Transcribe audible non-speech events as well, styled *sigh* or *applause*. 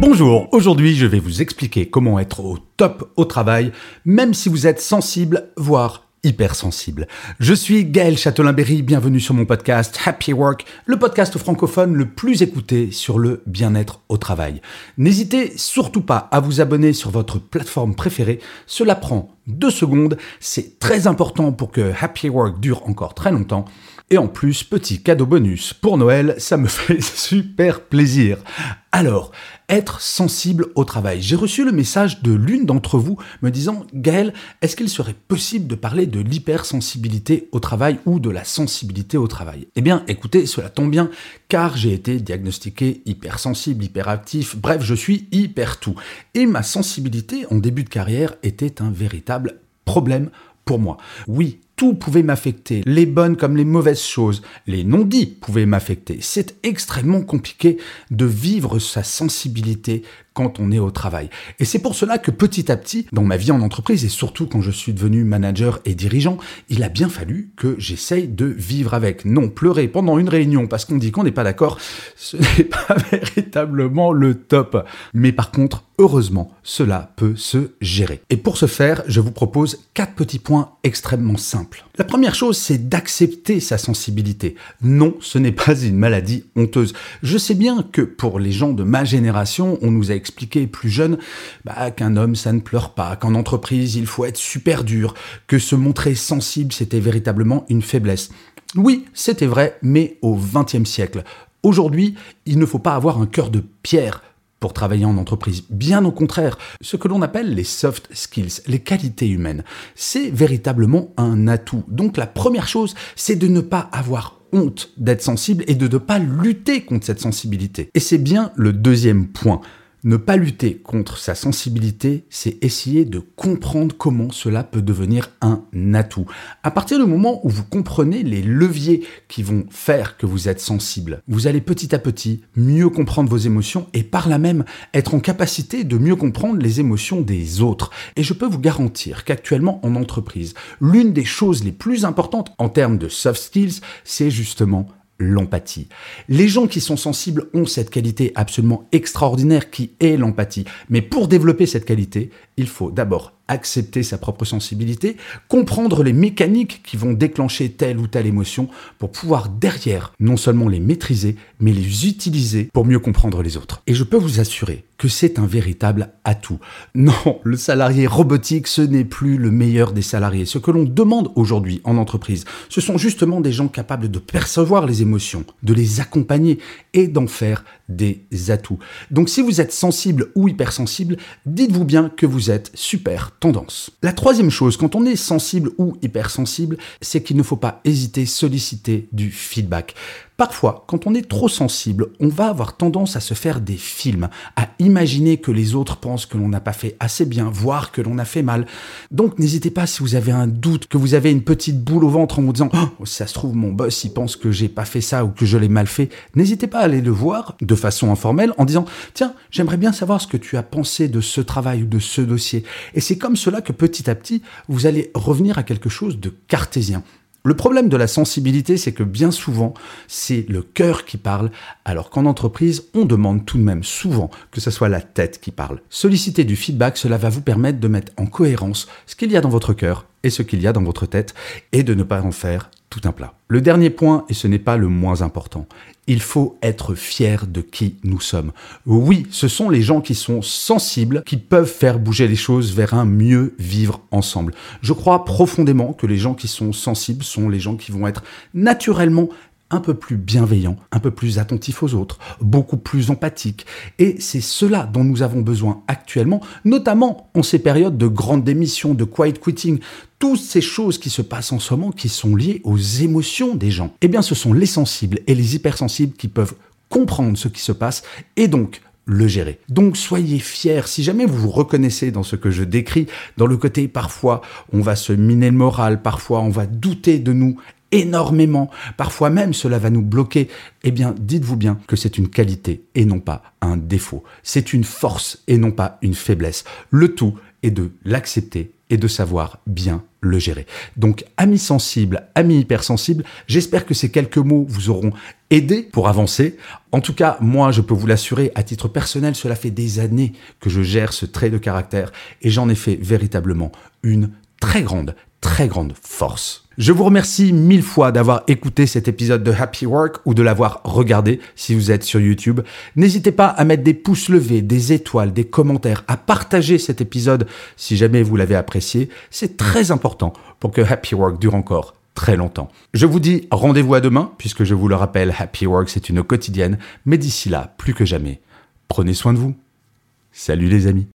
Bonjour, aujourd'hui je vais vous expliquer comment être au top au travail, même si vous êtes sensible, voire hypersensible. Je suis Gaël Châtelain-Berry, bienvenue sur mon podcast Happy Work, le podcast francophone le plus écouté sur le bien-être au travail. N'hésitez surtout pas à vous abonner sur votre plateforme préférée, cela prend deux secondes, c'est très important pour que Happy Work dure encore très longtemps. Et en plus, petit cadeau bonus pour Noël, ça me *laughs* fait super plaisir. Alors, être sensible au travail. J'ai reçu le message de l'une d'entre vous me disant Gaël, est-ce qu'il serait possible de parler de l'hypersensibilité au travail ou de la sensibilité au travail? Eh bien, écoutez, cela tombe bien car j'ai été diagnostiqué hypersensible, hyperactif, bref, je suis hyper tout. Et ma sensibilité en début de carrière était un véritable problème pour moi. Oui, tout pouvait m'affecter, les bonnes comme les mauvaises choses, les non-dits pouvaient m'affecter. C'est extrêmement compliqué de vivre sa sensibilité on est au travail. Et c'est pour cela que petit à petit, dans ma vie en entreprise, et surtout quand je suis devenu manager et dirigeant, il a bien fallu que j'essaye de vivre avec. Non, pleurer pendant une réunion parce qu'on dit qu'on n'est pas d'accord, ce *laughs* n'est pas véritablement le top. Mais par contre, heureusement, cela peut se gérer. Et pour ce faire, je vous propose quatre petits points extrêmement simples. La première chose, c'est d'accepter sa sensibilité. Non, ce n'est pas une maladie honteuse. Je sais bien que pour les gens de ma génération, on nous a expliqué plus jeune bah, qu'un homme, ça ne pleure pas, qu'en entreprise, il faut être super dur, que se montrer sensible, c'était véritablement une faiblesse. Oui, c'était vrai, mais au XXe siècle. Aujourd'hui, il ne faut pas avoir un cœur de pierre pour travailler en entreprise. Bien au contraire, ce que l'on appelle les soft skills, les qualités humaines, c'est véritablement un atout. Donc la première chose, c'est de ne pas avoir honte d'être sensible et de ne pas lutter contre cette sensibilité. Et c'est bien le deuxième point. Ne pas lutter contre sa sensibilité, c'est essayer de comprendre comment cela peut devenir un atout. À partir du moment où vous comprenez les leviers qui vont faire que vous êtes sensible, vous allez petit à petit mieux comprendre vos émotions et par là même être en capacité de mieux comprendre les émotions des autres. Et je peux vous garantir qu'actuellement en entreprise, l'une des choses les plus importantes en termes de soft skills, c'est justement l'empathie. Les gens qui sont sensibles ont cette qualité absolument extraordinaire qui est l'empathie. Mais pour développer cette qualité, il faut d'abord accepter sa propre sensibilité, comprendre les mécaniques qui vont déclencher telle ou telle émotion pour pouvoir derrière non seulement les maîtriser, mais les utiliser pour mieux comprendre les autres. Et je peux vous assurer que c'est un véritable atout. *laughs* Non, le salarié robotique, ce n'est plus le meilleur des salariés. Ce que l'on demande aujourd'hui en entreprise, ce sont justement des gens capables de percevoir les émotions, de les accompagner et d'en faire des atouts. Donc si vous êtes sensible ou hypersensible, dites-vous bien que vous êtes super La troisième chose, quand on est sensible ou hypersensible, c'est qu'il ne faut pas hésiter solliciter du feedback. Parfois, quand on est trop sensible, on va avoir tendance à se faire des films, à imaginer que les autres pensent que l'on n'a pas fait assez bien, voire que l'on a fait mal. Donc n'hésitez pas si vous avez un doute, que vous avez une petite boule au ventre en vous disant oh, ça se trouve mon boss il pense que j'ai pas fait ça ou que je l'ai mal fait. N'hésitez pas à aller le voir de façon informelle en disant tiens, j'aimerais bien savoir ce que tu as pensé de ce travail ou de ce dossier. Et c'est comme cela que petit à petit, vous allez revenir à quelque chose de cartésien. Le problème de la sensibilité, c'est que bien souvent, c'est le cœur qui parle, alors qu'en entreprise, on demande tout de même souvent que ce soit la tête qui parle. Solliciter du feedback, cela va vous permettre de mettre en cohérence ce qu'il y a dans votre cœur et ce qu'il y a dans votre tête, et de ne pas en faire tout un plat. Le dernier point, et ce n'est pas le moins important, il faut être fier de qui nous sommes. Oui, ce sont les gens qui sont sensibles qui peuvent faire bouger les choses vers un mieux vivre ensemble. Je crois profondément que les gens qui sont sensibles sont les gens qui vont être naturellement un peu plus bienveillant, un peu plus attentif aux autres, beaucoup plus empathique. Et c'est cela dont nous avons besoin actuellement, notamment en ces périodes de grande démission, de quiet quitting, toutes ces choses qui se passent en ce moment qui sont liées aux émotions des gens. Eh bien, ce sont les sensibles et les hypersensibles qui peuvent comprendre ce qui se passe et donc le gérer. Donc soyez fiers, si jamais vous vous reconnaissez dans ce que je décris, dans le côté parfois on va se miner le moral, parfois on va douter de nous énormément, parfois même cela va nous bloquer, eh bien dites-vous bien que c'est une qualité et non pas un défaut. C'est une force et non pas une faiblesse. Le tout est de l'accepter et de savoir bien le gérer. Donc, amis sensibles, amis hypersensibles, j'espère que ces quelques mots vous auront aidé pour avancer. En tout cas, moi, je peux vous l'assurer, à titre personnel, cela fait des années que je gère ce trait de caractère et j'en ai fait véritablement une très grande, très grande force. Je vous remercie mille fois d'avoir écouté cet épisode de Happy Work ou de l'avoir regardé si vous êtes sur YouTube. N'hésitez pas à mettre des pouces levés, des étoiles, des commentaires, à partager cet épisode si jamais vous l'avez apprécié. C'est très important pour que Happy Work dure encore très longtemps. Je vous dis rendez-vous à demain, puisque je vous le rappelle, Happy Work c'est une quotidienne, mais d'ici là, plus que jamais, prenez soin de vous. Salut les amis.